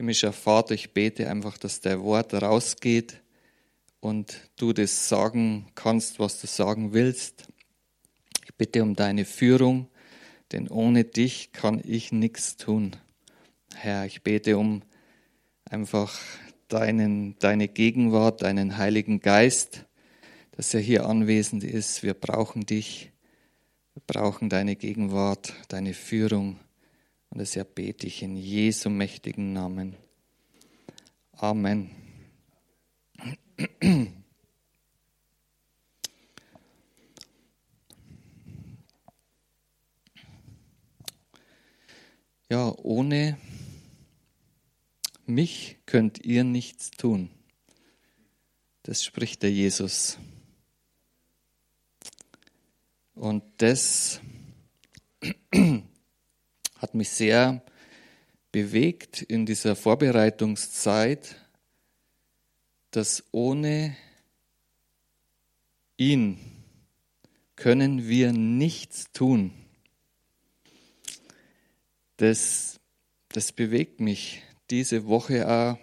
Himmlischer Vater, ich bete einfach, dass dein Wort rausgeht und du das sagen kannst, was du sagen willst. Ich bitte um deine Führung, denn ohne dich kann ich nichts tun. Herr, ich bete um einfach deinen, deine Gegenwart, deinen Heiligen Geist, dass er hier anwesend ist. Wir brauchen dich. Wir brauchen deine Gegenwart, deine Führung. Und deshalb bete ich in Jesu mächtigen Namen. Amen. Ja, ohne mich könnt ihr nichts tun. Das spricht der Jesus. Und das hat mich sehr bewegt in dieser Vorbereitungszeit, dass ohne ihn können wir nichts tun. Das, das bewegt mich diese Woche auch.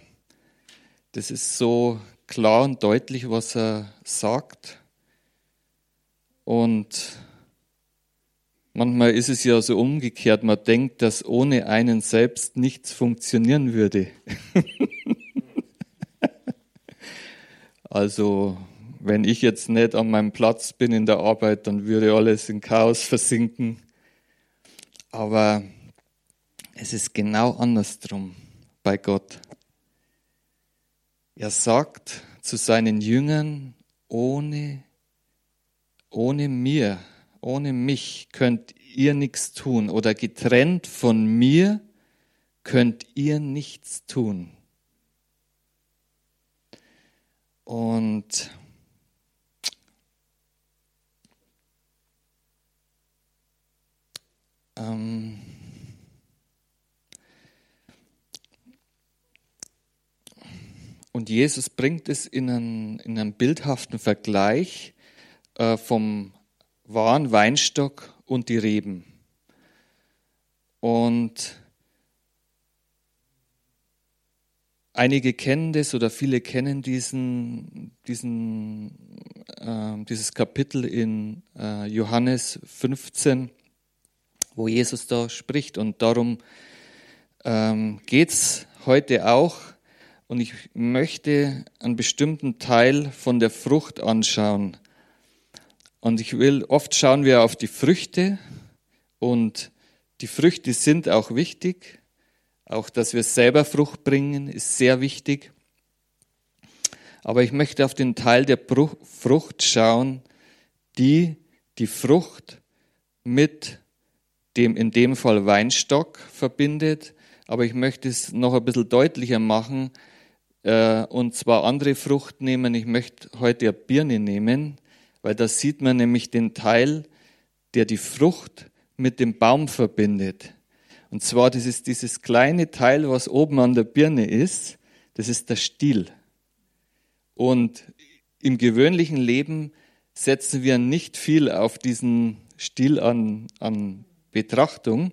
Das ist so klar und deutlich, was er sagt. Und manchmal ist es ja so umgekehrt, man denkt, dass ohne einen selbst nichts funktionieren würde. also wenn ich jetzt nicht an meinem Platz bin in der Arbeit, dann würde alles in Chaos versinken. Aber es ist genau andersrum bei Gott. Er sagt zu seinen Jüngern, ohne, ohne mir, ohne mich könnt ihr nichts tun oder getrennt von mir könnt ihr nichts tun. Und ähm, Und Jesus bringt es in einen, in einen bildhaften Vergleich äh, vom wahren Weinstock und die Reben. Und einige kennen das oder viele kennen diesen, diesen, äh, dieses Kapitel in äh, Johannes 15, wo Jesus da spricht. Und darum ähm, geht es heute auch und ich möchte einen bestimmten Teil von der Frucht anschauen. Und ich will, oft schauen wir auf die Früchte und die Früchte sind auch wichtig. Auch, dass wir selber Frucht bringen, ist sehr wichtig. Aber ich möchte auf den Teil der Frucht schauen, die die Frucht mit dem, in dem Fall Weinstock verbindet. Aber ich möchte es noch ein bisschen deutlicher machen, äh, und zwar andere Frucht nehmen. Ich möchte heute eine Birne nehmen, weil da sieht man nämlich den Teil, der die Frucht mit dem Baum verbindet. Und zwar, das ist dieses kleine Teil, was oben an der Birne ist, das ist der Stiel. Und im gewöhnlichen Leben setzen wir nicht viel auf diesen Stiel an, an Betrachtung.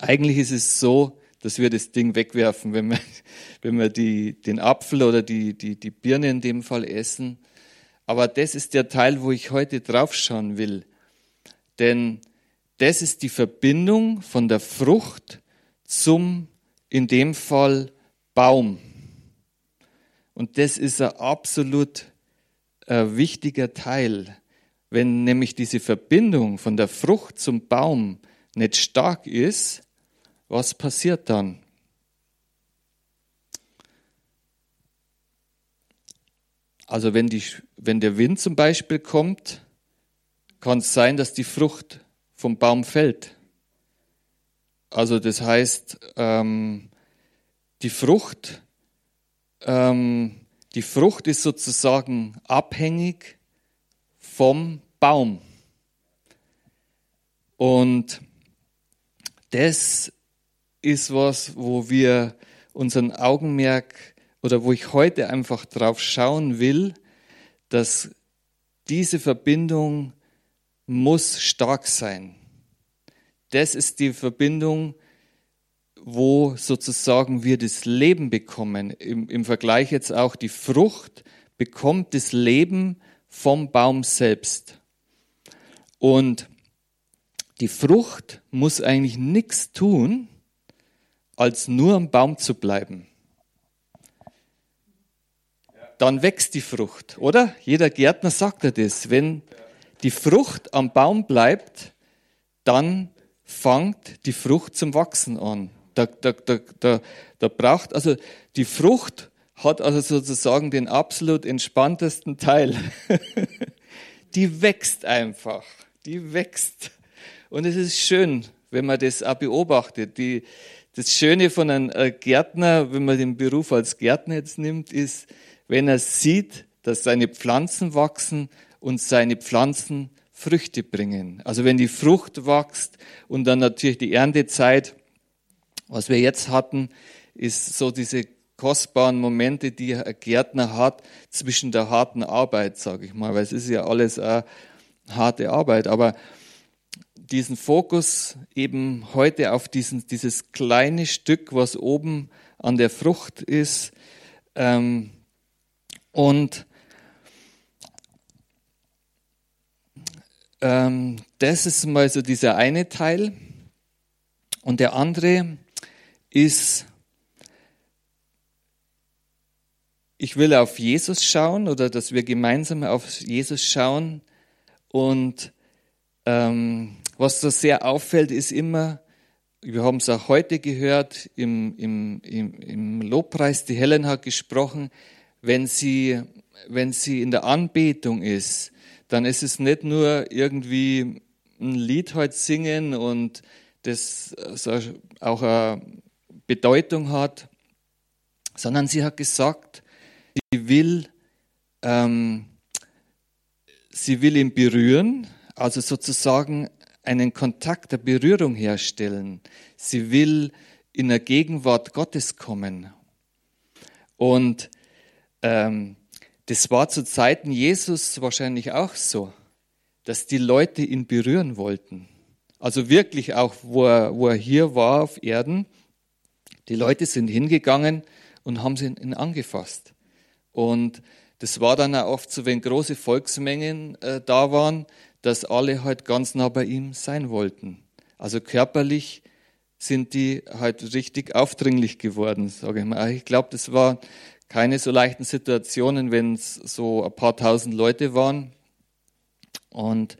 Eigentlich ist es so, dass wir das Ding wegwerfen, wenn wir, wenn wir die, den Apfel oder die, die, die Birne in dem Fall essen. Aber das ist der Teil, wo ich heute draufschauen will. Denn das ist die Verbindung von der Frucht zum, in dem Fall, Baum. Und das ist ein absolut äh, wichtiger Teil. Wenn nämlich diese Verbindung von der Frucht zum Baum nicht stark ist, was passiert dann? Also wenn, die, wenn der Wind zum Beispiel kommt, kann es sein, dass die Frucht vom Baum fällt. Also das heißt, ähm, die Frucht, ähm, die Frucht ist sozusagen abhängig vom Baum. Und das ist was, wo wir unseren Augenmerk oder wo ich heute einfach drauf schauen will, dass diese Verbindung muss stark sein. Das ist die Verbindung, wo sozusagen wir das Leben bekommen. Im, Im Vergleich jetzt auch die Frucht bekommt das Leben vom Baum selbst. Und die Frucht muss eigentlich nichts tun, als nur am Baum zu bleiben. Dann wächst die Frucht, oder? Jeder Gärtner sagt ja das. Wenn die Frucht am Baum bleibt, dann fängt die Frucht zum Wachsen an. Da, da, da, da, da braucht, also die Frucht hat also sozusagen den absolut entspanntesten Teil. die wächst einfach. Die wächst. Und es ist schön, wenn man das auch beobachtet. Die, das Schöne von einem äh, Gärtner, wenn man den Beruf als Gärtner jetzt nimmt, ist, wenn er sieht, dass seine Pflanzen wachsen und seine Pflanzen Früchte bringen. Also wenn die Frucht wächst und dann natürlich die Erntezeit, was wir jetzt hatten, ist so diese kostbaren Momente, die ein Gärtner hat zwischen der harten Arbeit, sage ich mal, weil es ist ja alles harte Arbeit, aber diesen Fokus eben heute auf diesen, dieses kleine Stück, was oben an der Frucht ist ähm, und Ähm, das ist mal so dieser eine Teil. Und der andere ist, ich will auf Jesus schauen oder dass wir gemeinsam auf Jesus schauen. Und ähm, was da sehr auffällt, ist immer, wir haben es auch heute gehört im, im, im, im Lobpreis, die Helen hat gesprochen, wenn sie, wenn sie in der Anbetung ist, dann ist es nicht nur irgendwie ein Lied heute singen und das auch eine Bedeutung hat, sondern sie hat gesagt, sie will, ähm, sie will ihn berühren, also sozusagen einen Kontakt der Berührung herstellen. Sie will in der Gegenwart Gottes kommen. Und ähm, das war zu Zeiten Jesus wahrscheinlich auch so, dass die Leute ihn berühren wollten. Also wirklich auch, wo er, wo er hier war auf Erden, die Leute sind hingegangen und haben ihn angefasst. Und das war dann auch oft so, wenn große Volksmengen äh, da waren, dass alle halt ganz nah bei ihm sein wollten. Also körperlich sind die halt richtig aufdringlich geworden, sage ich mal. Ich glaube, das war keine so leichten Situationen, wenn es so ein paar tausend Leute waren. Und,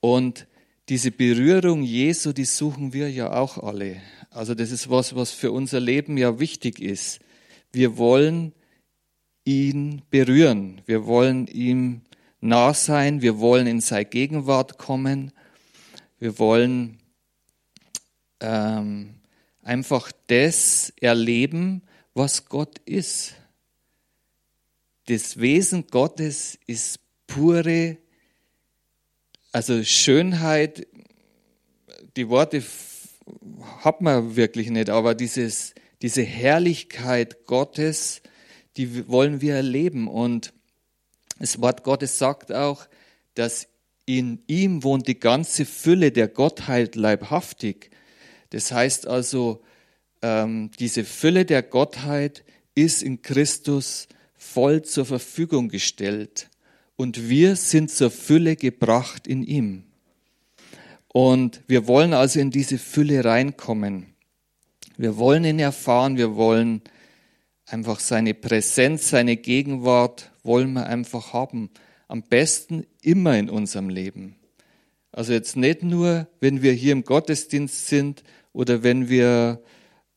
und diese Berührung Jesu, die suchen wir ja auch alle. Also das ist was, was für unser Leben ja wichtig ist. Wir wollen ihn berühren. Wir wollen ihm nah sein. Wir wollen in seine Gegenwart kommen. Wir wollen ähm, einfach das erleben, was Gott ist. Das Wesen Gottes ist pure, also Schönheit, die Worte hat man wirklich nicht, aber dieses, diese Herrlichkeit Gottes, die wollen wir erleben. Und das Wort Gottes sagt auch, dass in ihm wohnt die ganze Fülle der Gottheit leibhaftig. Das heißt also, ähm, diese Fülle der Gottheit ist in Christus voll zur Verfügung gestellt und wir sind zur Fülle gebracht in ihm. Und wir wollen also in diese Fülle reinkommen. Wir wollen ihn erfahren, wir wollen einfach seine Präsenz, seine Gegenwart, wollen wir einfach haben. Am besten immer in unserem Leben. Also jetzt nicht nur, wenn wir hier im Gottesdienst sind oder wenn wir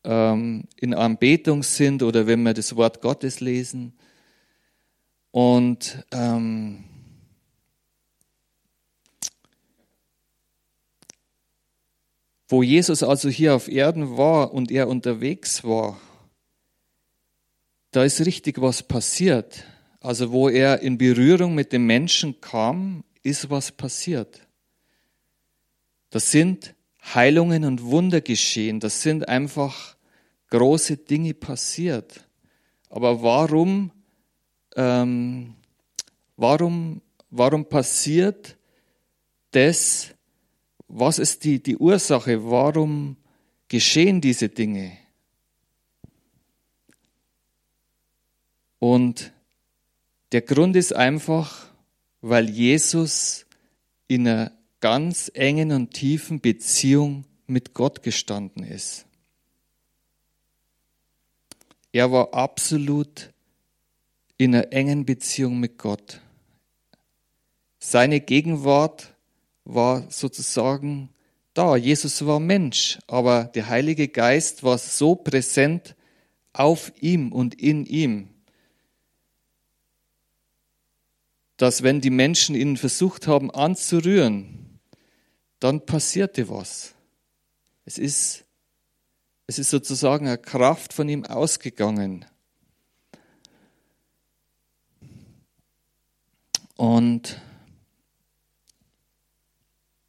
ähm, in Anbetung sind oder wenn wir das Wort Gottes lesen. Und ähm, wo Jesus also hier auf Erden war und er unterwegs war, da ist richtig was passiert. Also wo er in Berührung mit den Menschen kam, ist was passiert. Das sind Heilungen und Wunder geschehen. Das sind einfach große Dinge passiert. Aber warum, ähm, warum, warum passiert das? Was ist die, die Ursache? Warum geschehen diese Dinge. Und der Grund ist einfach, weil Jesus in einer ganz engen und tiefen Beziehung mit Gott gestanden ist. Er war absolut in einer engen Beziehung mit Gott. Seine Gegenwart war sozusagen da. Jesus war Mensch, aber der Heilige Geist war so präsent auf ihm und in ihm, dass wenn die Menschen ihn versucht haben anzurühren, dann passierte was. Es ist, es ist sozusagen eine Kraft von ihm ausgegangen. Und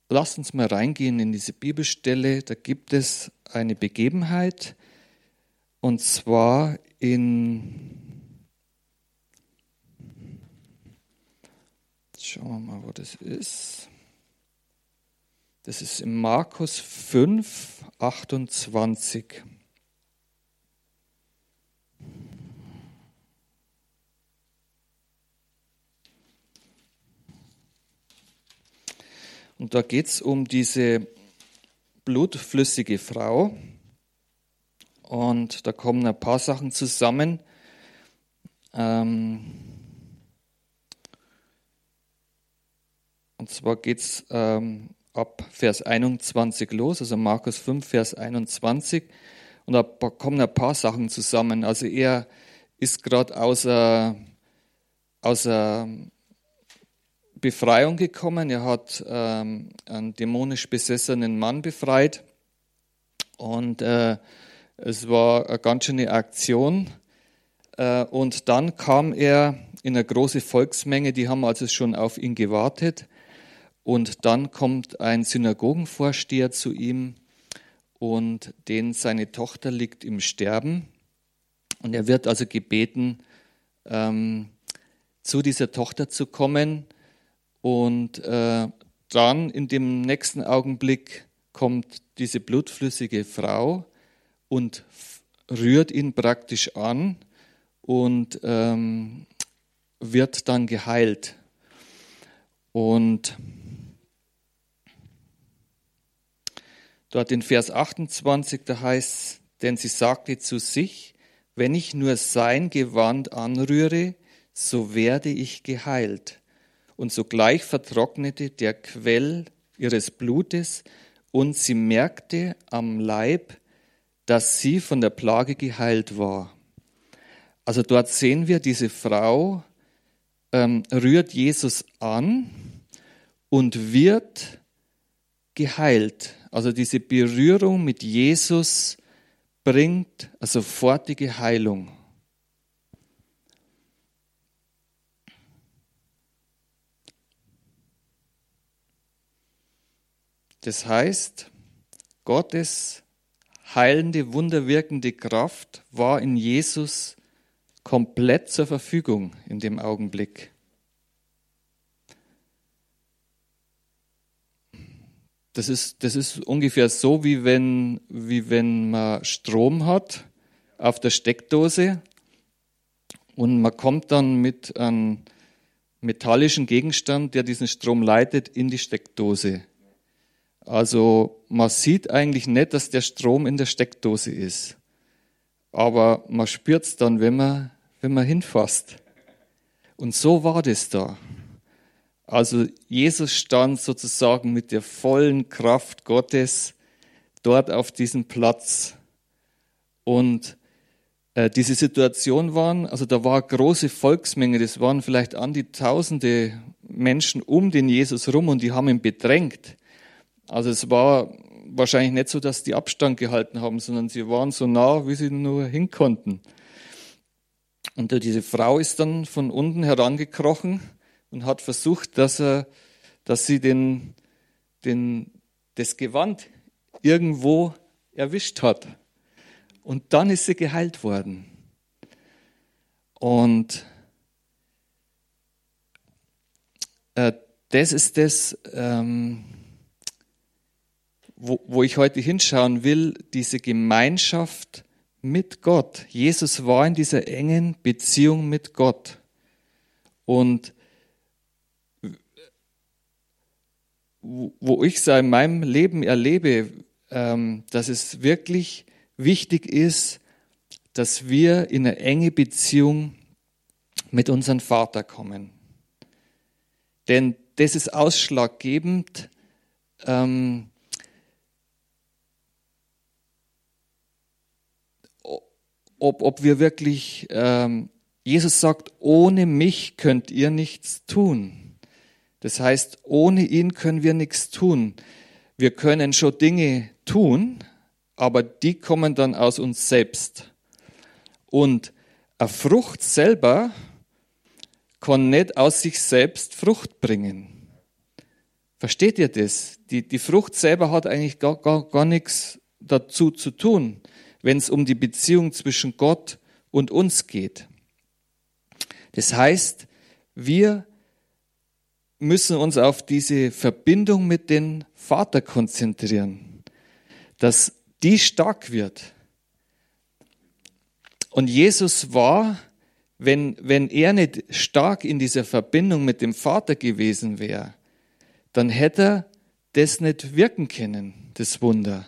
lasst uns mal reingehen in diese Bibelstelle. Da gibt es eine Begebenheit, und zwar in, schauen wir mal, wo das ist. Das ist in Markus 5, 28. Und da geht es um diese blutflüssige Frau. Und da kommen ein paar Sachen zusammen. Ähm und zwar geht es ähm, ab Vers 21 los, also Markus 5, Vers 21. Und da kommen ein paar Sachen zusammen. Also er ist gerade aus, aus Befreiung gekommen. Er hat ähm, einen dämonisch besessenen Mann befreit. Und äh, es war eine ganz schöne Aktion. Äh, und dann kam er in eine große Volksmenge, die haben also schon auf ihn gewartet. Und dann kommt ein Synagogenvorsteher zu ihm und den seine Tochter liegt im Sterben. Und er wird also gebeten, ähm, zu dieser Tochter zu kommen. Und äh, dann in dem nächsten Augenblick kommt diese blutflüssige Frau und rührt ihn praktisch an und ähm, wird dann geheilt. Und Dort in Vers 28, da heißt, denn sie sagte zu sich, wenn ich nur sein Gewand anrühre, so werde ich geheilt. Und sogleich vertrocknete der Quell ihres Blutes und sie merkte am Leib, dass sie von der Plage geheilt war. Also dort sehen wir, diese Frau ähm, rührt Jesus an und wird geheilt. Also diese Berührung mit Jesus bringt eine sofortige Heilung. Das heißt, Gottes heilende, wunderwirkende Kraft war in Jesus komplett zur Verfügung in dem Augenblick. Das ist, das ist ungefähr so, wie wenn, wie wenn man Strom hat auf der Steckdose und man kommt dann mit einem metallischen Gegenstand, der diesen Strom leitet, in die Steckdose. Also man sieht eigentlich nicht, dass der Strom in der Steckdose ist. Aber man spürt es dann, wenn man, wenn man hinfasst. Und so war das da. Also Jesus stand sozusagen mit der vollen Kraft Gottes dort auf diesem Platz. Und äh, diese Situation waren, also da war große Volksmenge, das waren vielleicht an die tausende Menschen um den Jesus rum und die haben ihn bedrängt. Also es war wahrscheinlich nicht so, dass die Abstand gehalten haben, sondern sie waren so nah, wie sie nur hin konnten. Und diese Frau ist dann von unten herangekrochen und hat versucht, dass, er, dass sie den, den, das Gewand irgendwo erwischt hat. Und dann ist sie geheilt worden. Und äh, das ist das, ähm, wo, wo ich heute hinschauen will, diese Gemeinschaft mit Gott. Jesus war in dieser engen Beziehung mit Gott. Und wo ich es in meinem Leben erlebe, ähm, dass es wirklich wichtig ist, dass wir in eine enge Beziehung mit unserem Vater kommen. Denn das ist ausschlaggebend, ähm, ob, ob wir wirklich, ähm, Jesus sagt, ohne mich könnt ihr nichts tun. Das heißt, ohne ihn können wir nichts tun. Wir können schon Dinge tun, aber die kommen dann aus uns selbst. Und eine Frucht selber kann nicht aus sich selbst Frucht bringen. Versteht ihr das? Die, die Frucht selber hat eigentlich gar, gar, gar nichts dazu zu tun wenn es um die Beziehung zwischen Gott und uns geht. Das heißt, wir müssen uns auf diese Verbindung mit dem Vater konzentrieren, dass die stark wird. Und Jesus war, wenn, wenn er nicht stark in dieser Verbindung mit dem Vater gewesen wäre, dann hätte er das nicht wirken können, das Wunder.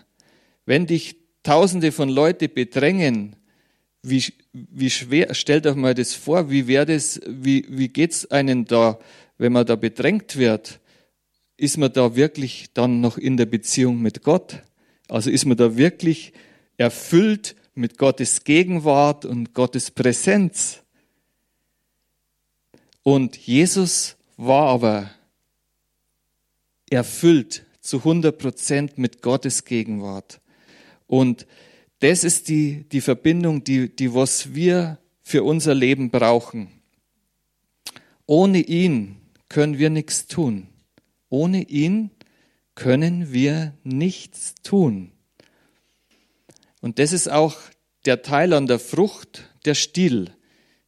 Wenn dich Tausende von Leute bedrängen, wie, wie schwer, stellt euch mal das vor, wie wäre das, wie, wie geht's einem da, wenn man da bedrängt wird? Ist man da wirklich dann noch in der Beziehung mit Gott? Also ist man da wirklich erfüllt mit Gottes Gegenwart und Gottes Präsenz? Und Jesus war aber erfüllt zu 100 Prozent mit Gottes Gegenwart. Und das ist die, die Verbindung, die, die was wir für unser Leben brauchen. Ohne ihn können wir nichts tun. Ohne ihn können wir nichts tun. Und das ist auch der Teil an der Frucht, der Stiel.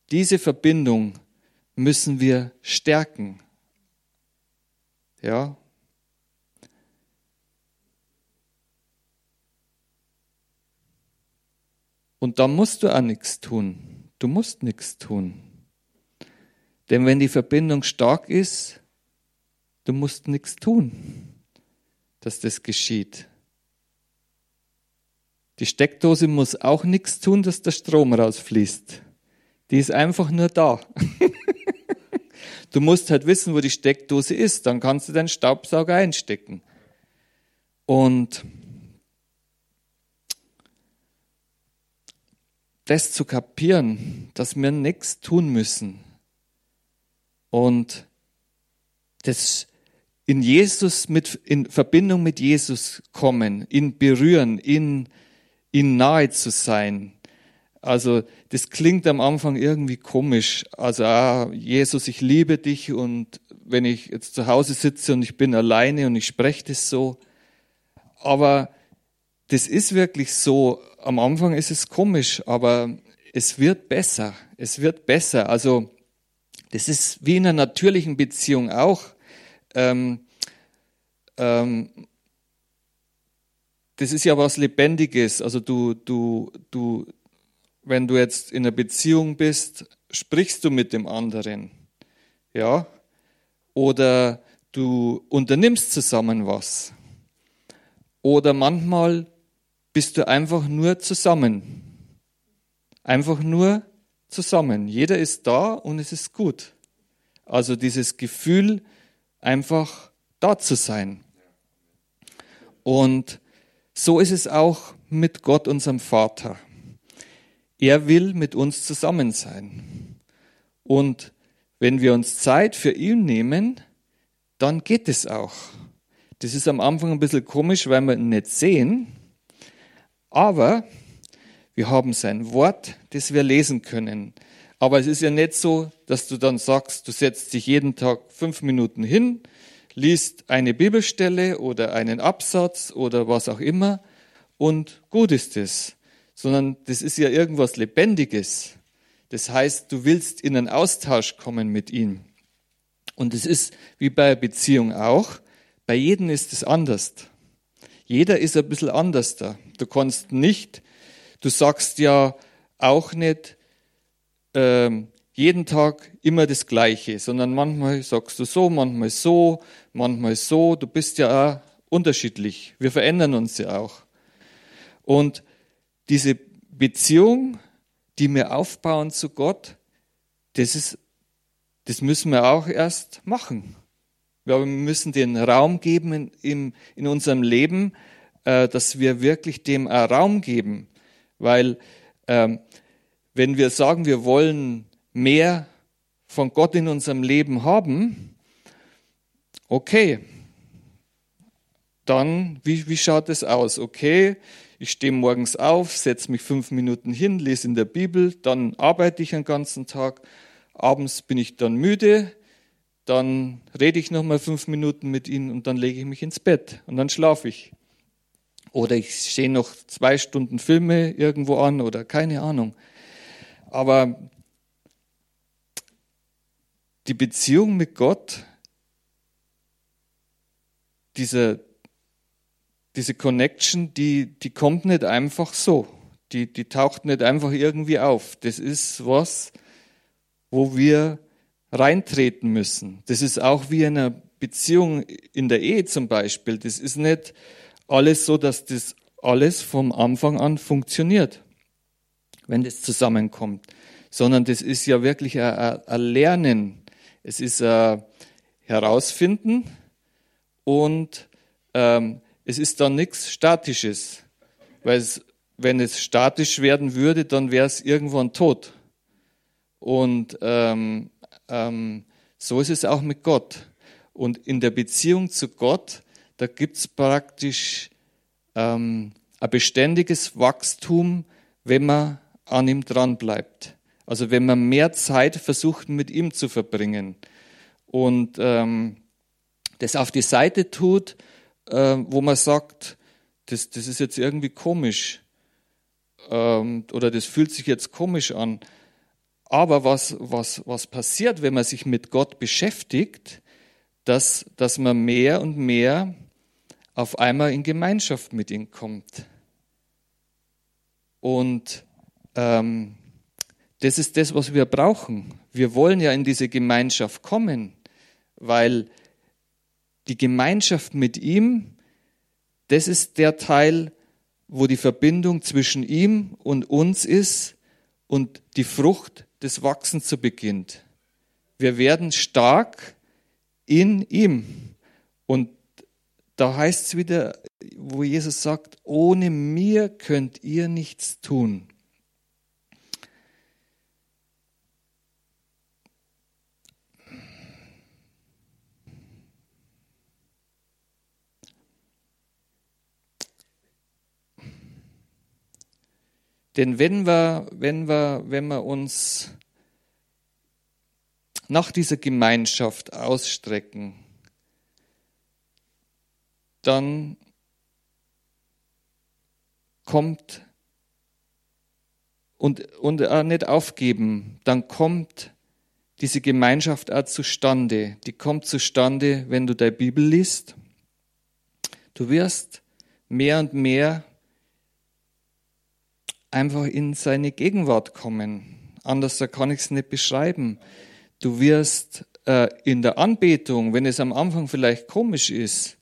Diese Verbindung müssen wir stärken. Ja, Und da musst du auch nichts tun. Du musst nichts tun. Denn wenn die Verbindung stark ist, du musst nichts tun, dass das geschieht. Die Steckdose muss auch nichts tun, dass der Strom rausfließt. Die ist einfach nur da. du musst halt wissen, wo die Steckdose ist, dann kannst du deinen Staubsauger einstecken. Und das zu kapieren, dass wir nichts tun müssen und das in Jesus mit, in Verbindung mit Jesus kommen, ihn berühren, ihn, ihn nahe zu sein. Also, das klingt am Anfang irgendwie komisch. Also, ah, Jesus, ich liebe dich und wenn ich jetzt zu Hause sitze und ich bin alleine und ich spreche das so. Aber das ist wirklich so. Am Anfang ist es komisch, aber es wird besser. Es wird besser. Also das ist wie in einer natürlichen Beziehung auch. Ähm, ähm, das ist ja was Lebendiges. Also du, du, du, wenn du jetzt in einer Beziehung bist, sprichst du mit dem anderen, ja, oder du unternimmst zusammen was, oder manchmal bist du einfach nur zusammen. Einfach nur zusammen. Jeder ist da und es ist gut. Also dieses Gefühl, einfach da zu sein. Und so ist es auch mit Gott, unserem Vater. Er will mit uns zusammen sein. Und wenn wir uns Zeit für ihn nehmen, dann geht es auch. Das ist am Anfang ein bisschen komisch, weil wir ihn nicht sehen. Aber wir haben sein Wort, das wir lesen können. Aber es ist ja nicht so, dass du dann sagst, du setzt dich jeden Tag fünf Minuten hin, liest eine Bibelstelle oder einen Absatz oder was auch immer und gut ist es. Sondern das ist ja irgendwas Lebendiges. Das heißt, du willst in einen Austausch kommen mit ihm. Und es ist wie bei einer Beziehung auch, bei jedem ist es anders. Jeder ist ein bisschen anders da. Du kannst nicht, du sagst ja auch nicht ähm, jeden Tag immer das Gleiche, sondern manchmal sagst du so, manchmal so, manchmal so. Du bist ja auch unterschiedlich. Wir verändern uns ja auch. Und diese Beziehung, die wir aufbauen zu Gott, das ist, das müssen wir auch erst machen. Wir müssen den Raum geben in, in, in unserem Leben, äh, dass wir wirklich dem Raum geben. Weil ähm, wenn wir sagen, wir wollen mehr von Gott in unserem Leben haben, okay, dann, wie, wie schaut es aus? Okay, ich stehe morgens auf, setze mich fünf Minuten hin, lese in der Bibel, dann arbeite ich den ganzen Tag, abends bin ich dann müde, dann rede ich noch mal fünf Minuten mit ihnen und dann lege ich mich ins Bett und dann schlafe ich. Oder ich sehe noch zwei Stunden Filme irgendwo an oder keine Ahnung. Aber die Beziehung mit Gott, diese, diese Connection, die, die kommt nicht einfach so. Die, die taucht nicht einfach irgendwie auf. Das ist was, wo wir reintreten müssen. Das ist auch wie in einer Beziehung in der Ehe zum Beispiel. Das ist nicht alles so, dass das alles vom Anfang an funktioniert, wenn das zusammenkommt, sondern das ist ja wirklich ein, ein Lernen. Es ist ein Herausfinden und ähm, es ist dann nichts Statisches, weil es, wenn es statisch werden würde, dann wäre es irgendwann tot. Und ähm, ähm, so ist es auch mit Gott. Und in der Beziehung zu Gott, da gibt es praktisch ähm, ein beständiges Wachstum, wenn man an ihm dran bleibt. Also wenn man mehr Zeit versucht, mit ihm zu verbringen und ähm, das auf die Seite tut, äh, wo man sagt, das, das ist jetzt irgendwie komisch ähm, oder das fühlt sich jetzt komisch an. Aber was, was, was passiert, wenn man sich mit Gott beschäftigt, dass, dass man mehr und mehr auf einmal in Gemeinschaft mit ihm kommt. Und ähm, das ist das, was wir brauchen. Wir wollen ja in diese Gemeinschaft kommen, weil die Gemeinschaft mit ihm, das ist der Teil, wo die Verbindung zwischen ihm und uns ist und die Frucht des Wachsens zu beginnt. Wir werden stark in ihm. Und da heißt es wieder, wo Jesus sagt, ohne mir könnt ihr nichts tun. Denn wenn wir, wenn wir, wenn wir uns nach dieser Gemeinschaft ausstrecken, dann kommt und, und auch nicht aufgeben, dann kommt diese Gemeinschaft auch zustande. Die kommt zustande, wenn du deine Bibel liest. Du wirst mehr und mehr einfach in seine Gegenwart kommen. Anders kann ich es nicht beschreiben. Du wirst äh, in der Anbetung, wenn es am Anfang vielleicht komisch ist,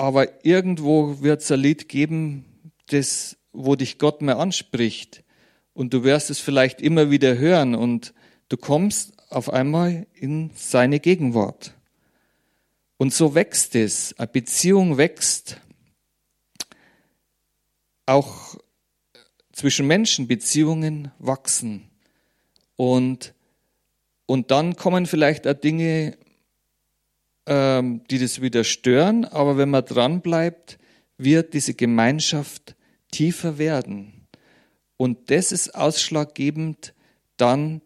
aber irgendwo wird es ein Lied geben, das, wo dich Gott mehr anspricht. Und du wirst es vielleicht immer wieder hören und du kommst auf einmal in seine Gegenwart. Und so wächst es. Eine Beziehung wächst. Auch zwischen Menschen Beziehungen wachsen. Und, und dann kommen vielleicht auch Dinge, ähm, die das wieder stören, aber wenn man dran bleibt, wird diese Gemeinschaft tiefer werden. Und das ist ausschlaggebend dann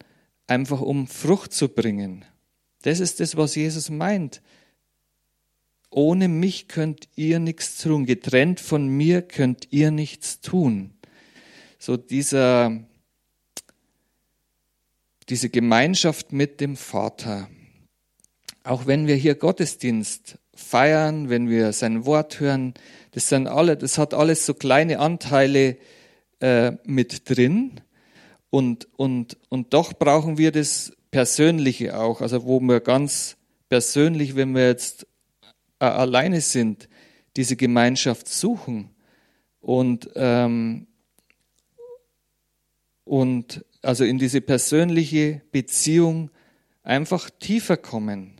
einfach um Frucht zu bringen. Das ist das, was Jesus meint. Ohne mich könnt ihr nichts tun. Getrennt von mir könnt ihr nichts tun so dieser, diese Gemeinschaft mit dem Vater. Auch wenn wir hier Gottesdienst feiern, wenn wir sein Wort hören, das sind alle, das hat alles so kleine Anteile äh, mit drin. Und, und, und doch brauchen wir das Persönliche auch, also wo wir ganz persönlich, wenn wir jetzt äh, alleine sind, diese Gemeinschaft suchen und, ähm, und also in diese persönliche Beziehung einfach tiefer kommen.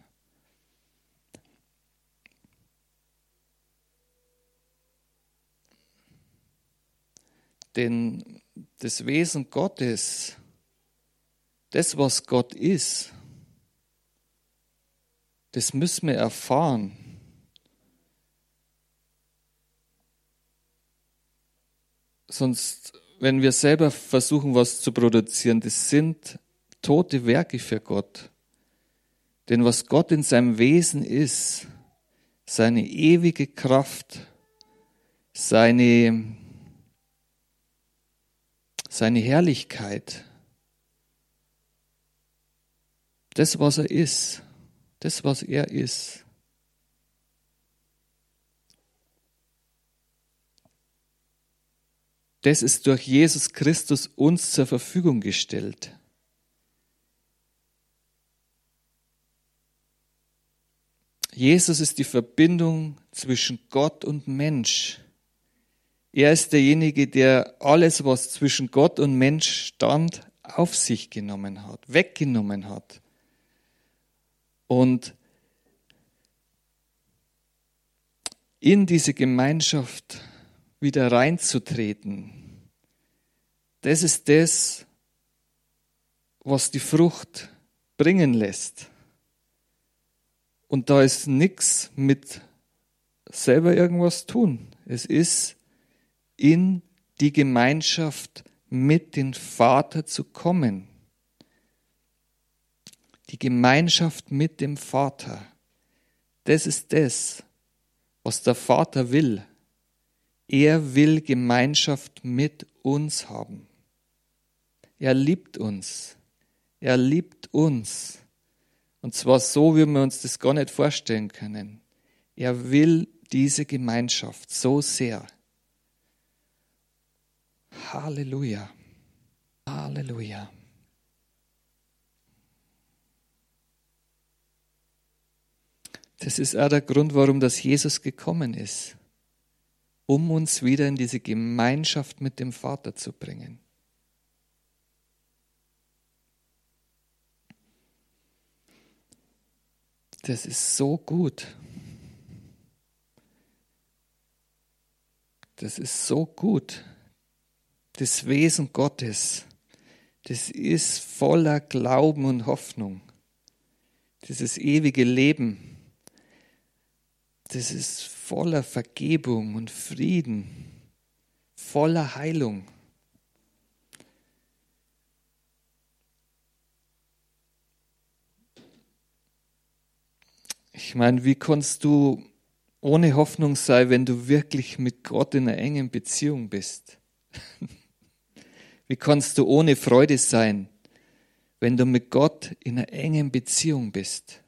Denn das Wesen Gottes, das, was Gott ist, das müssen wir erfahren. Sonst, wenn wir selber versuchen, was zu produzieren, das sind tote Werke für Gott. Denn was Gott in seinem Wesen ist, seine ewige Kraft, seine seine Herrlichkeit, das, was er ist, das, was er ist. Das ist durch Jesus Christus uns zur Verfügung gestellt. Jesus ist die Verbindung zwischen Gott und Mensch. Er ist derjenige, der alles, was zwischen Gott und Mensch stand, auf sich genommen hat, weggenommen hat. Und in diese Gemeinschaft wieder reinzutreten, das ist das, was die Frucht bringen lässt. Und da ist nichts mit selber irgendwas tun. Es ist in die Gemeinschaft mit dem Vater zu kommen. Die Gemeinschaft mit dem Vater. Das ist das, was der Vater will. Er will Gemeinschaft mit uns haben. Er liebt uns. Er liebt uns. Und zwar so, wie wir uns das gar nicht vorstellen können. Er will diese Gemeinschaft so sehr. Halleluja. Halleluja. Das ist auch der Grund, warum das Jesus gekommen ist, um uns wieder in diese Gemeinschaft mit dem Vater zu bringen. Das ist so gut. Das ist so gut das Wesen Gottes, das ist voller Glauben und Hoffnung. Dieses ewige Leben, das ist voller Vergebung und Frieden, voller Heilung. Ich meine, wie kannst du ohne Hoffnung sein, wenn du wirklich mit Gott in einer engen Beziehung bist? Wie kannst du ohne Freude sein, wenn du mit Gott in einer engen Beziehung bist?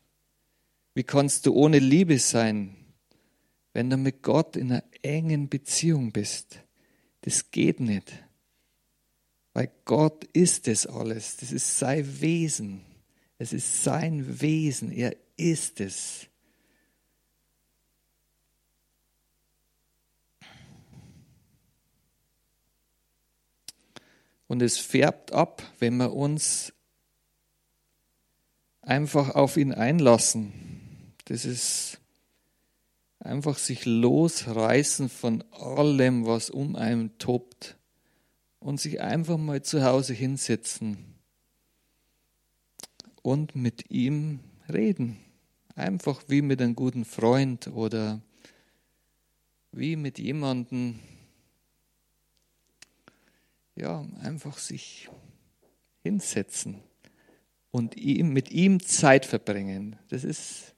Wie kannst du ohne Liebe sein, wenn du mit Gott in einer engen Beziehung bist? Das geht nicht. Weil Gott ist es alles. Das ist sein Wesen. Es ist sein Wesen. Er ist es. Und es färbt ab, wenn wir uns einfach auf ihn einlassen. Das ist einfach sich losreißen von allem, was um einen tobt und sich einfach mal zu Hause hinsetzen und mit ihm reden. Einfach wie mit einem guten Freund oder wie mit jemandem, ja, einfach sich hinsetzen und ihm, mit ihm Zeit verbringen. Das ist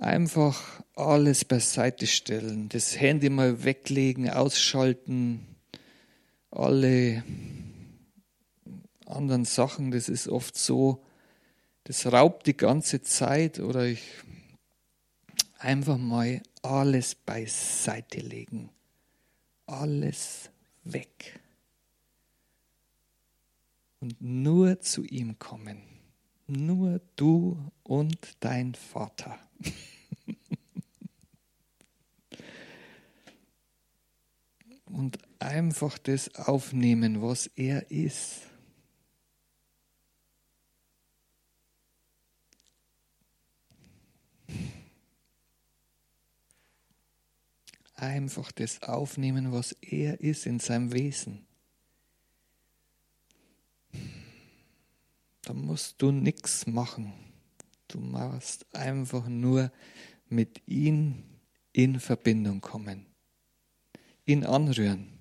einfach alles beiseite stellen, das Handy mal weglegen, ausschalten, alle anderen Sachen, das ist oft so, das raubt die ganze Zeit oder ich einfach mal alles beiseite legen. Alles weg. Und nur zu ihm kommen. Nur du und dein Vater. und einfach das aufnehmen, was er ist. Einfach das aufnehmen, was er ist in seinem Wesen. Da musst du nichts machen. Du machst einfach nur mit ihm in Verbindung kommen, ihn anrühren.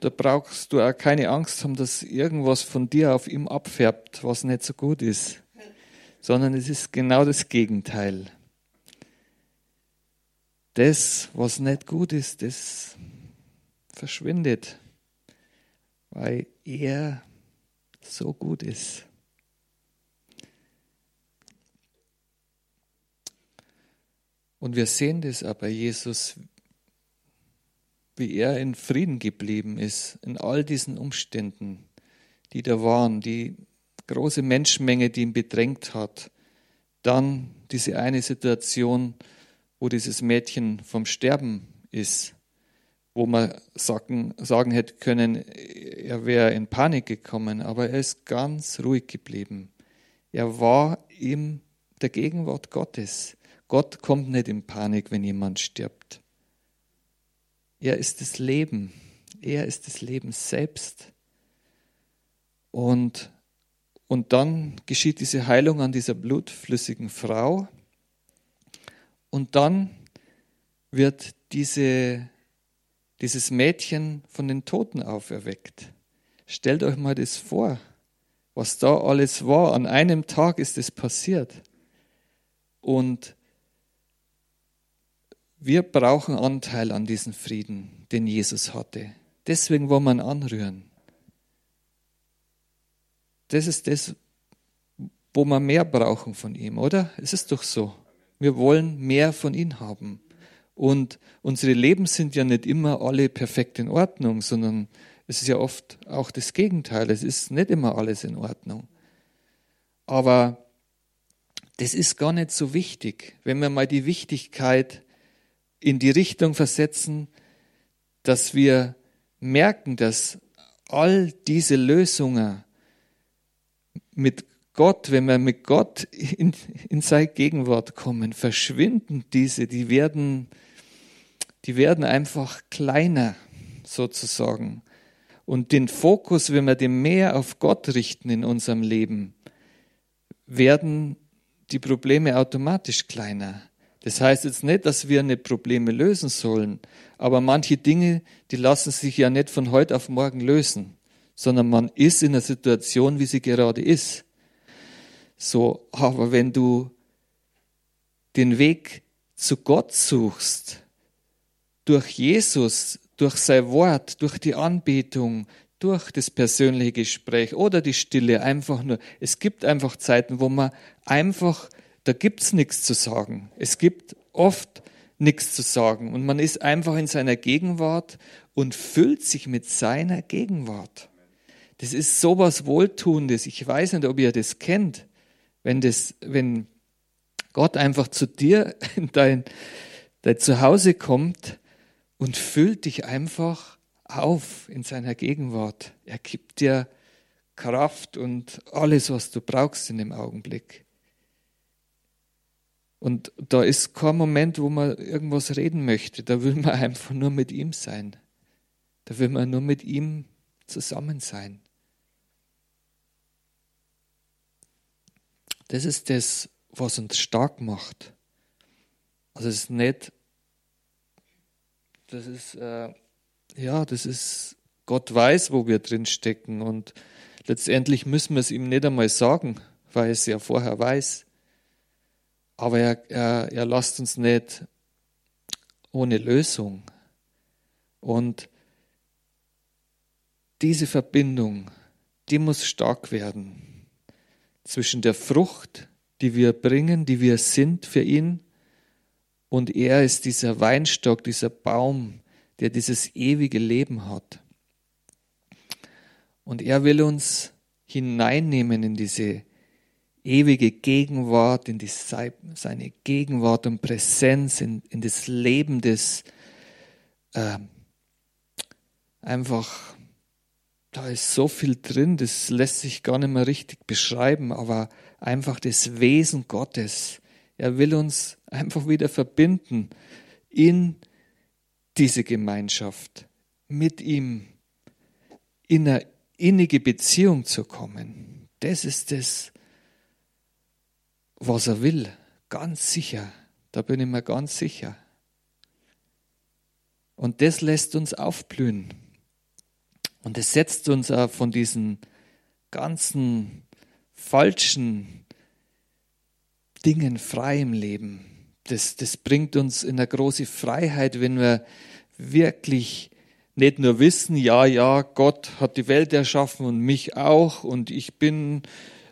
Da brauchst du auch keine Angst haben, dass irgendwas von dir auf ihm abfärbt, was nicht so gut ist, sondern es ist genau das Gegenteil. Das, was nicht gut ist, das verschwindet, weil er so gut ist. Und wir sehen das aber Jesus, wie er in Frieden geblieben ist, in all diesen Umständen, die da waren, die große Menschenmenge, die ihn bedrängt hat. Dann diese eine Situation, wo dieses Mädchen vom Sterben ist wo man sagen, sagen hätte können, er wäre in Panik gekommen, aber er ist ganz ruhig geblieben. Er war in der Gegenwart Gottes. Gott kommt nicht in Panik, wenn jemand stirbt. Er ist das Leben. Er ist das Leben selbst. Und, und dann geschieht diese Heilung an dieser blutflüssigen Frau. Und dann wird diese dieses Mädchen von den Toten auferweckt. Stellt euch mal das vor, was da alles war. An einem Tag ist es passiert. Und wir brauchen Anteil an diesem Frieden, den Jesus hatte. Deswegen wollen wir ihn anrühren. Das ist das, wo wir mehr brauchen von ihm, oder? Es ist doch so. Wir wollen mehr von ihm haben. Und unsere Leben sind ja nicht immer alle perfekt in Ordnung, sondern es ist ja oft auch das Gegenteil. Es ist nicht immer alles in Ordnung. Aber das ist gar nicht so wichtig, wenn wir mal die Wichtigkeit in die Richtung versetzen, dass wir merken, dass all diese Lösungen mit Gott, wenn wir mit Gott in, in seine Gegenwart kommen, verschwinden diese, die werden die werden einfach kleiner sozusagen. Und den Fokus, wenn wir den mehr auf Gott richten in unserem Leben, werden die Probleme automatisch kleiner. Das heißt jetzt nicht, dass wir nicht Probleme lösen sollen, aber manche Dinge, die lassen sich ja nicht von heute auf morgen lösen, sondern man ist in der Situation, wie sie gerade ist. So, aber wenn du den Weg zu Gott suchst, durch Jesus, durch sein Wort, durch die Anbetung, durch das persönliche Gespräch oder die Stille einfach nur. Es gibt einfach Zeiten, wo man einfach, da gibt's nichts zu sagen. Es gibt oft nichts zu sagen und man ist einfach in seiner Gegenwart und füllt sich mit seiner Gegenwart. Das ist sowas Wohltuendes. Ich weiß nicht, ob ihr das kennt, wenn das, wenn Gott einfach zu dir in dein, dein Zuhause kommt und füllt dich einfach auf in seiner Gegenwart. Er gibt dir Kraft und alles, was du brauchst in dem Augenblick. Und da ist kein Moment, wo man irgendwas reden möchte. Da will man einfach nur mit ihm sein. Da will man nur mit ihm zusammen sein. Das ist das, was uns stark macht. Also es ist nicht das ist, äh, ja, das ist, Gott weiß, wo wir drin stecken und letztendlich müssen wir es ihm nicht einmal sagen, weil er es ja vorher weiß. Aber er, er, er lasst uns nicht ohne Lösung. Und diese Verbindung, die muss stark werden zwischen der Frucht, die wir bringen, die wir sind für ihn, und er ist dieser Weinstock, dieser Baum, der dieses ewige Leben hat. Und er will uns hineinnehmen in diese ewige Gegenwart, in die, seine Gegenwart und Präsenz, in, in das Leben des äh, einfach da ist so viel drin, das lässt sich gar nicht mehr richtig beschreiben, aber einfach das Wesen Gottes. Er will uns einfach wieder verbinden in diese Gemeinschaft, mit ihm in eine innige Beziehung zu kommen. Das ist das, was er will, ganz sicher. Da bin ich mir ganz sicher. Und das lässt uns aufblühen. Und es setzt uns auch von diesen ganzen falschen Dingen frei im Leben. Das, das bringt uns in eine große Freiheit, wenn wir wirklich nicht nur wissen, ja, ja, Gott hat die Welt erschaffen und mich auch und ich bin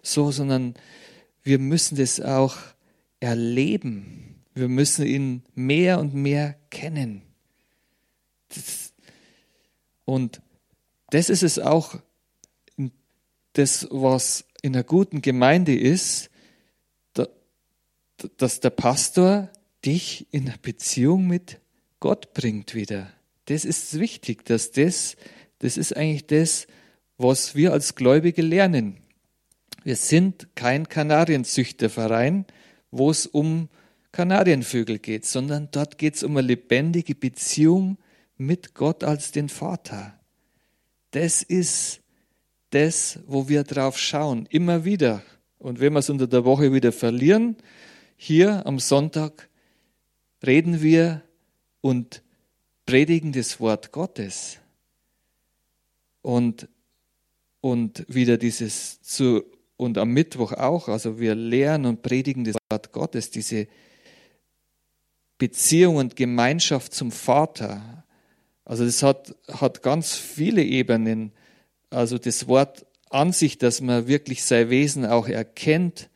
so, sondern wir müssen das auch erleben. Wir müssen ihn mehr und mehr kennen. Das, und das ist es auch, das, was in einer guten Gemeinde ist, dass der Pastor dich in eine Beziehung mit Gott bringt wieder. Das ist wichtig, dass das, das ist eigentlich das, was wir als Gläubige lernen. Wir sind kein Kanarienzüchterverein, wo es um Kanarienvögel geht, sondern dort geht es um eine lebendige Beziehung mit Gott als den Vater. Das ist das, wo wir drauf schauen, immer wieder. Und wenn wir es unter der Woche wieder verlieren, hier am Sonntag reden wir und predigen das Wort Gottes. Und, und wieder dieses zu, und am Mittwoch auch, also wir lehren und predigen das Wort Gottes, diese Beziehung und Gemeinschaft zum Vater. Also das hat, hat ganz viele Ebenen. Also das Wort an sich, dass man wirklich sein Wesen auch erkennt.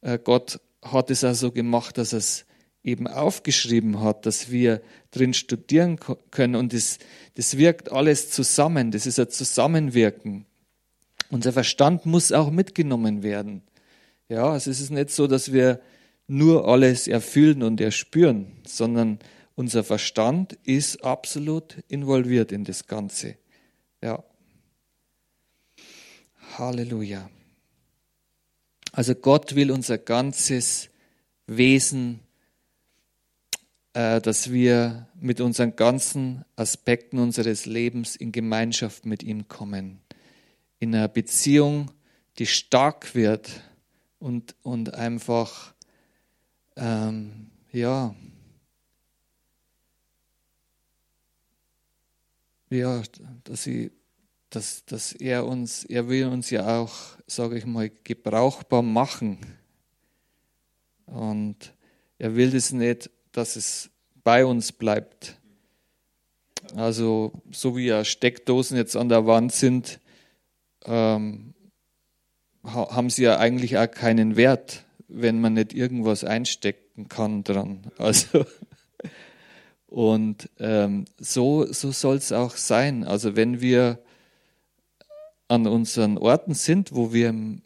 Äh, Gott hat es also gemacht, dass er es eben aufgeschrieben hat, dass wir drin studieren können und das, das wirkt alles zusammen. Das ist ein Zusammenwirken. Unser Verstand muss auch mitgenommen werden. Ja, also es ist nicht so, dass wir nur alles erfüllen und erspüren, sondern unser Verstand ist absolut involviert in das Ganze. Ja. Halleluja. Also Gott will unser ganzes Wesen, äh, dass wir mit unseren ganzen Aspekten unseres Lebens in Gemeinschaft mit ihm kommen. In einer Beziehung, die stark wird und, und einfach, ähm, ja, ja, dass, ich, dass, dass er uns, er will uns ja auch, sage ich mal, gebrauchbar machen. Und er will das nicht, dass es bei uns bleibt. Also so wie ja Steckdosen jetzt an der Wand sind, ähm, haben sie ja eigentlich auch keinen Wert, wenn man nicht irgendwas einstecken kann dran. Also und ähm, so, so soll es auch sein. Also wenn wir an unseren Orten sind, wo wir im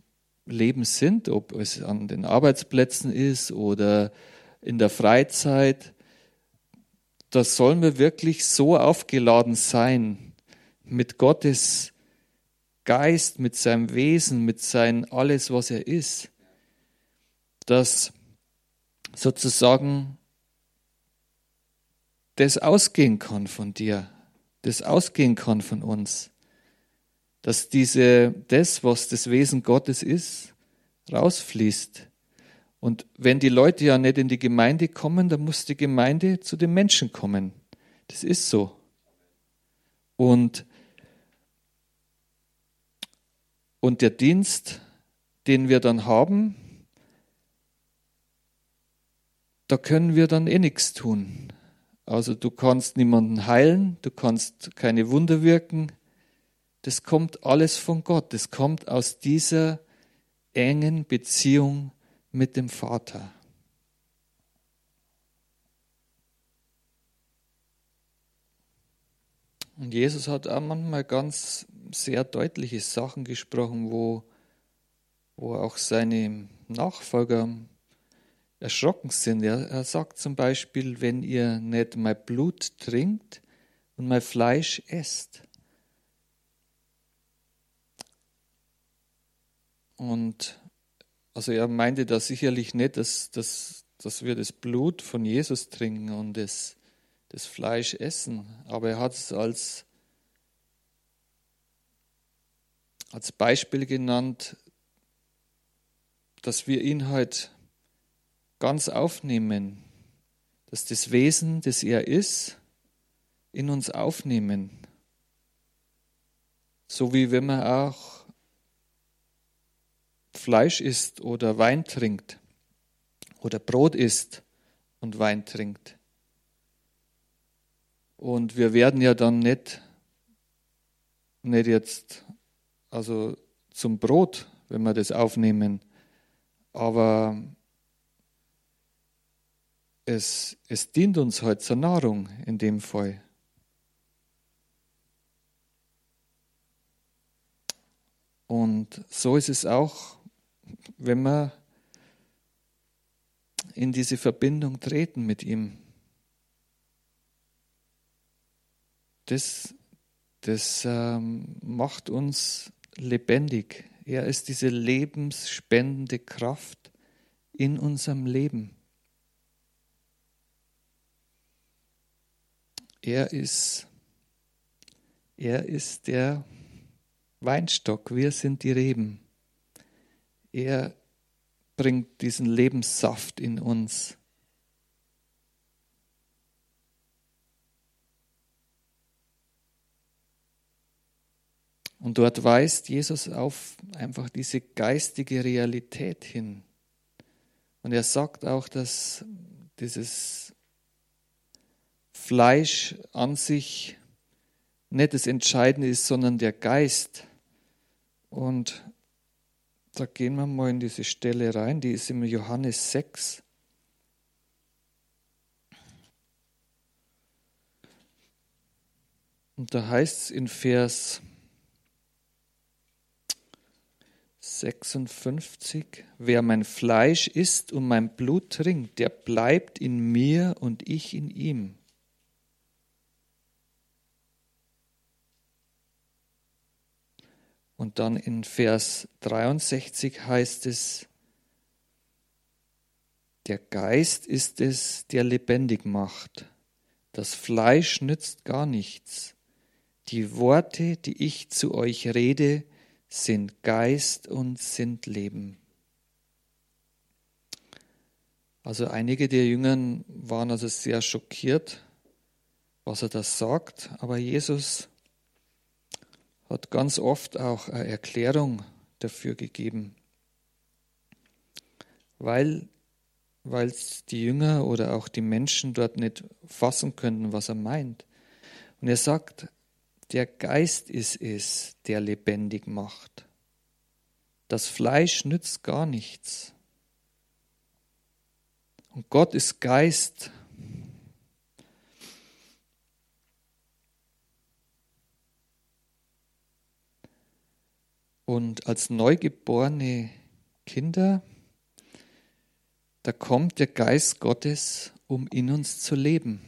Leben sind, ob es an den Arbeitsplätzen ist oder in der Freizeit, da sollen wir wirklich so aufgeladen sein mit Gottes Geist, mit seinem Wesen, mit seinem alles, was er ist, dass sozusagen das ausgehen kann von dir, das ausgehen kann von uns, dass diese, das, was das Wesen Gottes ist, rausfließt. Und wenn die Leute ja nicht in die Gemeinde kommen, dann muss die Gemeinde zu den Menschen kommen. Das ist so. Und, und der Dienst, den wir dann haben, da können wir dann eh nichts tun. Also du kannst niemanden heilen, du kannst keine Wunder wirken, das kommt alles von Gott. Das kommt aus dieser engen Beziehung mit dem Vater. Und Jesus hat auch manchmal ganz sehr deutliche Sachen gesprochen, wo, wo auch seine Nachfolger erschrocken sind. Er, sagt zum Beispiel, wenn ihr nicht mein Blut trinkt und mein Fleisch esst. Und also er meinte da sicherlich nicht, dass, dass, dass wir das Blut von Jesus trinken und das, das Fleisch essen, aber er hat es als, als Beispiel genannt, dass wir ihn halt ganz aufnehmen, dass das Wesen, das er ist, in uns aufnehmen. So wie wenn man auch Fleisch isst oder Wein trinkt oder Brot isst und Wein trinkt. Und wir werden ja dann nicht, nicht jetzt, also zum Brot, wenn wir das aufnehmen, aber es, es dient uns halt zur Nahrung in dem Fall. Und so ist es auch, wenn wir in diese Verbindung treten mit ihm. Das, das ähm, macht uns lebendig. Er ist diese lebensspendende Kraft in unserem Leben. Er ist, er ist der Weinstock, wir sind die Reben. Er bringt diesen Lebenssaft in uns. Und dort weist Jesus auf einfach diese geistige Realität hin. Und er sagt auch, dass dieses Fleisch an sich nicht das Entscheidende ist, sondern der Geist. Und da gehen wir mal in diese Stelle rein, die ist im Johannes 6. Und da heißt es in Vers 56, wer mein Fleisch isst und mein Blut trinkt, der bleibt in mir und ich in ihm. Und dann in Vers 63 heißt es, der Geist ist es, der lebendig macht. Das Fleisch nützt gar nichts. Die Worte, die ich zu euch rede, sind Geist und sind Leben. Also einige der Jüngern waren also sehr schockiert, was er da sagt, aber Jesus hat ganz oft auch eine Erklärung dafür gegeben, weil weil die Jünger oder auch die Menschen dort nicht fassen könnten, was er meint. Und er sagt, der Geist ist es, der lebendig macht. Das Fleisch nützt gar nichts. Und Gott ist Geist Und als neugeborene Kinder, da kommt der Geist Gottes, um in uns zu leben.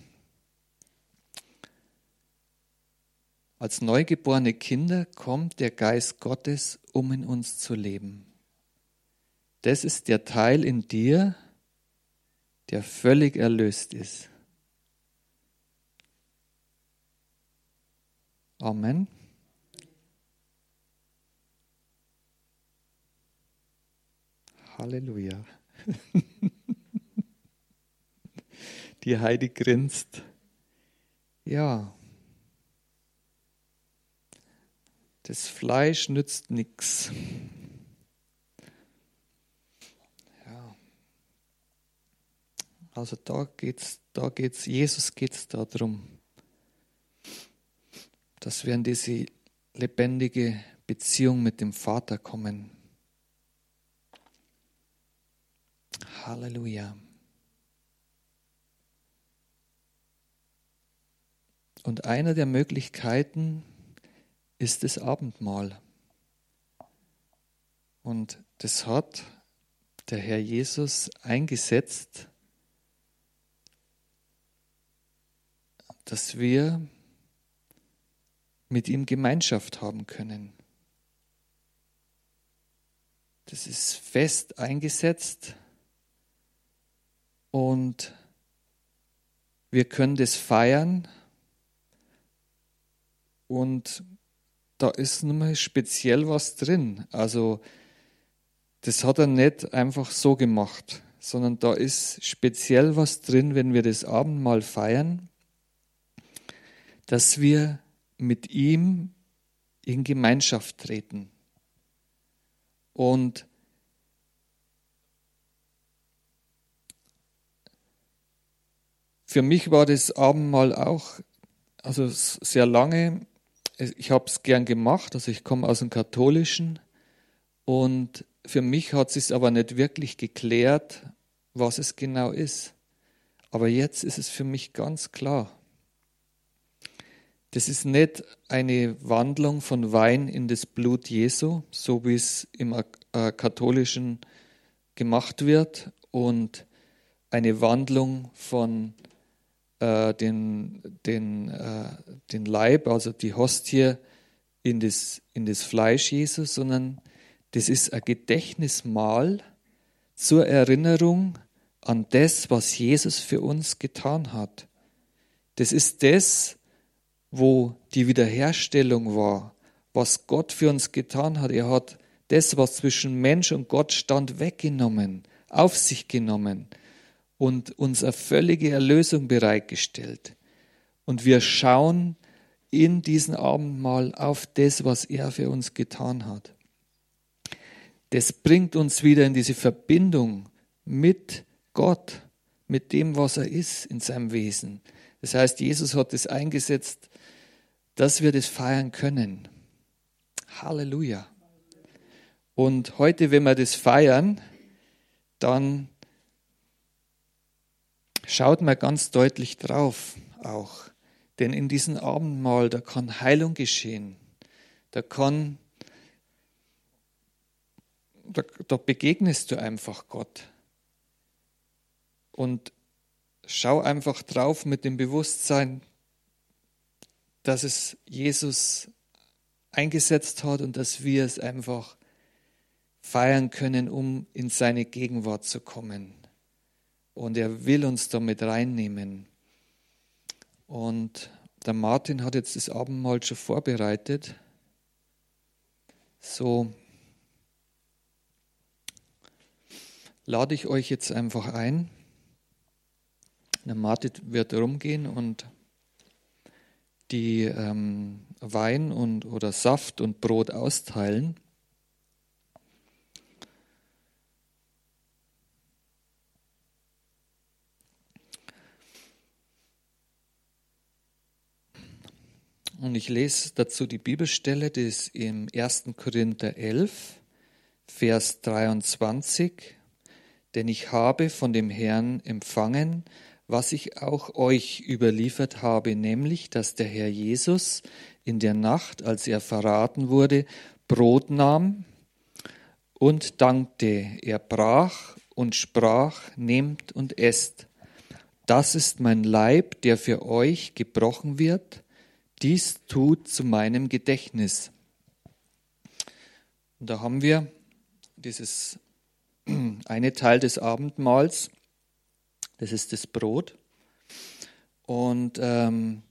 Als neugeborene Kinder kommt der Geist Gottes, um in uns zu leben. Das ist der Teil in dir, der völlig erlöst ist. Amen. Halleluja. Die Heidi grinst. Ja. Das Fleisch nützt nichts. Ja. Also da geht's, da geht's, Jesus geht's darum, dass wir in diese lebendige Beziehung mit dem Vater kommen. Halleluja. Und eine der Möglichkeiten ist das Abendmahl. Und das hat der Herr Jesus eingesetzt, dass wir mit ihm Gemeinschaft haben können. Das ist fest eingesetzt und wir können das feiern und da ist nun mal speziell was drin. Also das hat er nicht einfach so gemacht, sondern da ist speziell was drin, wenn wir das Abendmahl feiern, dass wir mit ihm in Gemeinschaft treten. Und für mich war das Abendmahl auch also sehr lange ich habe es gern gemacht, also ich komme aus dem Katholischen und für mich hat es aber nicht wirklich geklärt, was es genau ist. Aber jetzt ist es für mich ganz klar. Das ist nicht eine Wandlung von Wein in das Blut Jesu, so wie es im äh, Katholischen gemacht wird, und eine Wandlung von äh, den, den, äh, den Leib, also die Hostie, in das, in das Fleisch Jesus, sondern das ist ein Gedächtnismal zur Erinnerung an das, was Jesus für uns getan hat. Das ist das, wo die Wiederherstellung war, was Gott für uns getan hat. Er hat das, was zwischen Mensch und Gott stand, weggenommen, auf sich genommen und uns eine völlige Erlösung bereitgestellt. Und wir schauen in diesem Abendmahl auf das, was er für uns getan hat. Das bringt uns wieder in diese Verbindung mit Gott, mit dem, was er ist in seinem Wesen. Das heißt, Jesus hat es eingesetzt, dass wir das feiern können. Halleluja. Und heute, wenn wir das feiern, dann schaut mal ganz deutlich drauf auch. Denn in diesem Abendmahl, da kann Heilung geschehen. Da kann, da, da begegnest du einfach Gott. Und schau einfach drauf mit dem Bewusstsein, dass es Jesus eingesetzt hat und dass wir es einfach feiern können, um in seine Gegenwart zu kommen. Und er will uns damit reinnehmen. Und der Martin hat jetzt das Abendmahl schon vorbereitet. So lade ich euch jetzt einfach ein. Der Martin wird rumgehen und die ähm, Wein und oder Saft und Brot austeilen. Und ich lese dazu die Bibelstelle, die ist im 1. Korinther 11, Vers 23. Denn ich habe von dem Herrn empfangen, was ich auch euch überliefert habe, nämlich, dass der Herr Jesus in der Nacht, als er verraten wurde, Brot nahm und dankte. Er brach und sprach, nehmt und esst. Das ist mein Leib, der für euch gebrochen wird dies tut zu meinem Gedächtnis. Und da haben wir dieses eine Teil des Abendmahls, das ist das Brot. Und ähm,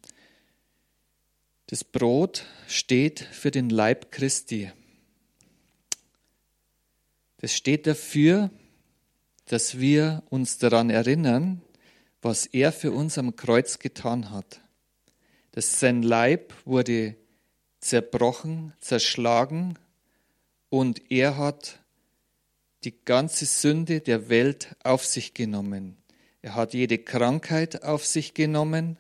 das Brot steht für den Leib Christi. Das steht dafür, dass wir uns daran erinnern, was er für uns am Kreuz getan hat dass sein Leib wurde zerbrochen, zerschlagen und er hat die ganze Sünde der Welt auf sich genommen. Er hat jede Krankheit auf sich genommen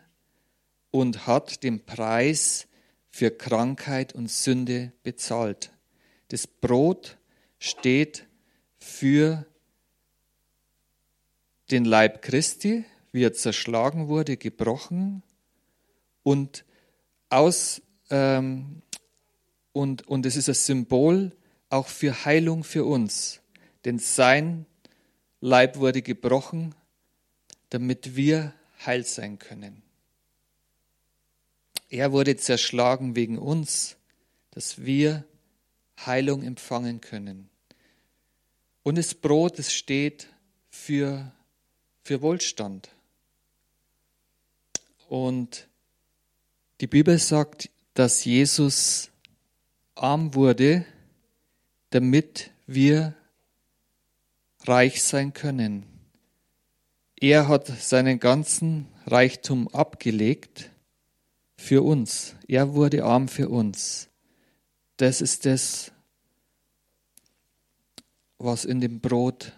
und hat den Preis für Krankheit und Sünde bezahlt. Das Brot steht für den Leib Christi, wie er zerschlagen wurde, gebrochen und aus ähm, und, und es ist ein Symbol auch für Heilung für uns. Denn sein Leib wurde gebrochen, damit wir heil sein können. Er wurde zerschlagen wegen uns, dass wir Heilung empfangen können. Und das Brot, es steht für, für Wohlstand. Und die Bibel sagt, dass Jesus arm wurde, damit wir reich sein können. Er hat seinen ganzen Reichtum abgelegt für uns. Er wurde arm für uns. Das ist das, was in dem Brot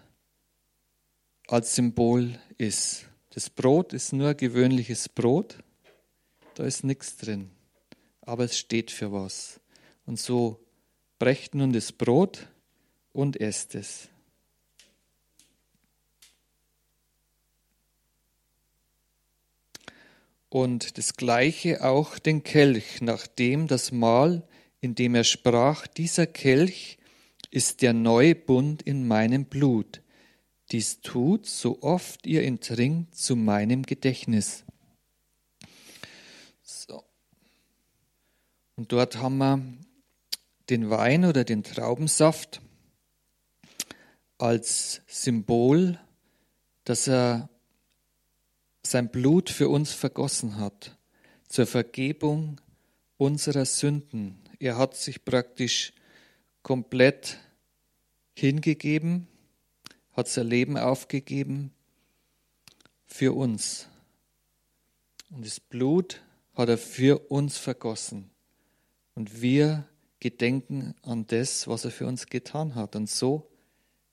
als Symbol ist. Das Brot ist nur gewöhnliches Brot, da ist nichts drin, aber es steht für was. Und so brecht nun das Brot und esst es. Und das gleiche auch den Kelch, nachdem das Mahl, in dem er sprach, dieser Kelch ist der neue Bund in meinem Blut. Dies tut, so oft ihr ihn trinkt, zu meinem Gedächtnis. Und dort haben wir den Wein oder den Traubensaft als Symbol, dass er sein Blut für uns vergossen hat, zur Vergebung unserer Sünden. Er hat sich praktisch komplett hingegeben, hat sein Leben aufgegeben für uns. Und das Blut hat er für uns vergossen. Und wir gedenken an das, was er für uns getan hat. Und so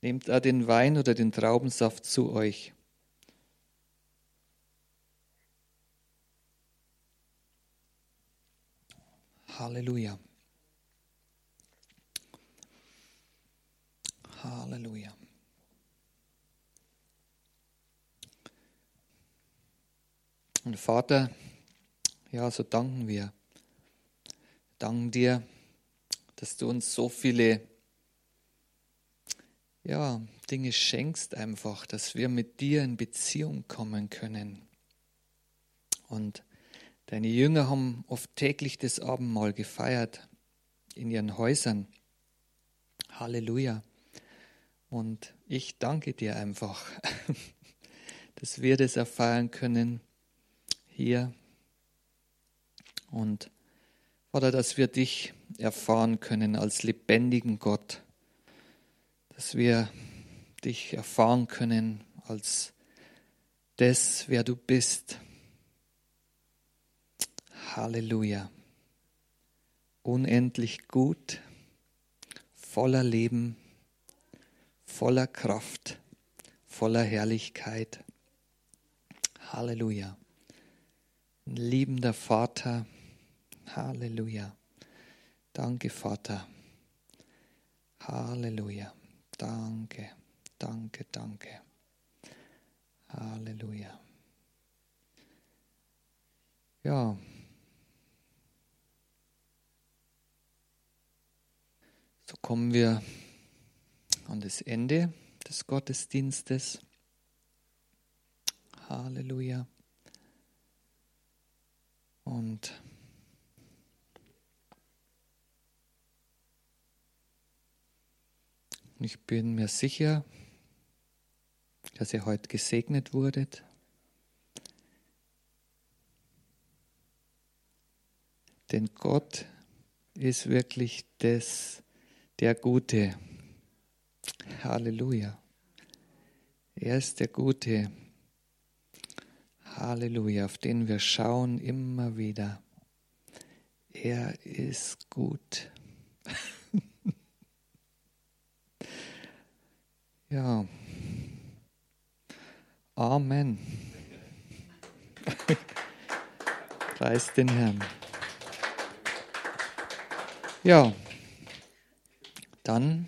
nehmt er den Wein oder den Traubensaft zu euch. Halleluja. Halleluja. Und Vater, ja, so danken wir. Danken dir, dass du uns so viele ja, Dinge schenkst einfach, dass wir mit dir in Beziehung kommen können. Und Deine Jünger haben oft täglich das Abendmahl gefeiert in ihren Häusern. Halleluja. Und ich danke dir einfach, dass wir das erfahren können hier. Und Vater, dass wir dich erfahren können als lebendigen Gott, dass wir dich erfahren können als das, wer du bist Halleluja. Unendlich gut, voller Leben, voller Kraft, voller Herrlichkeit. Halleluja. Liebender Vater. Halleluja. Danke, Vater. Halleluja. Danke, danke, danke. Halleluja. Ja. So kommen wir an das Ende des Gottesdienstes. Halleluja. Und ich bin mir sicher, dass ihr heute gesegnet wurdet. Denn Gott ist wirklich das, der Gute. Halleluja. Er ist der Gute. Halleluja, auf den wir schauen immer wieder. Er ist gut. ja. Amen. Preis den Herrn. Ja, dann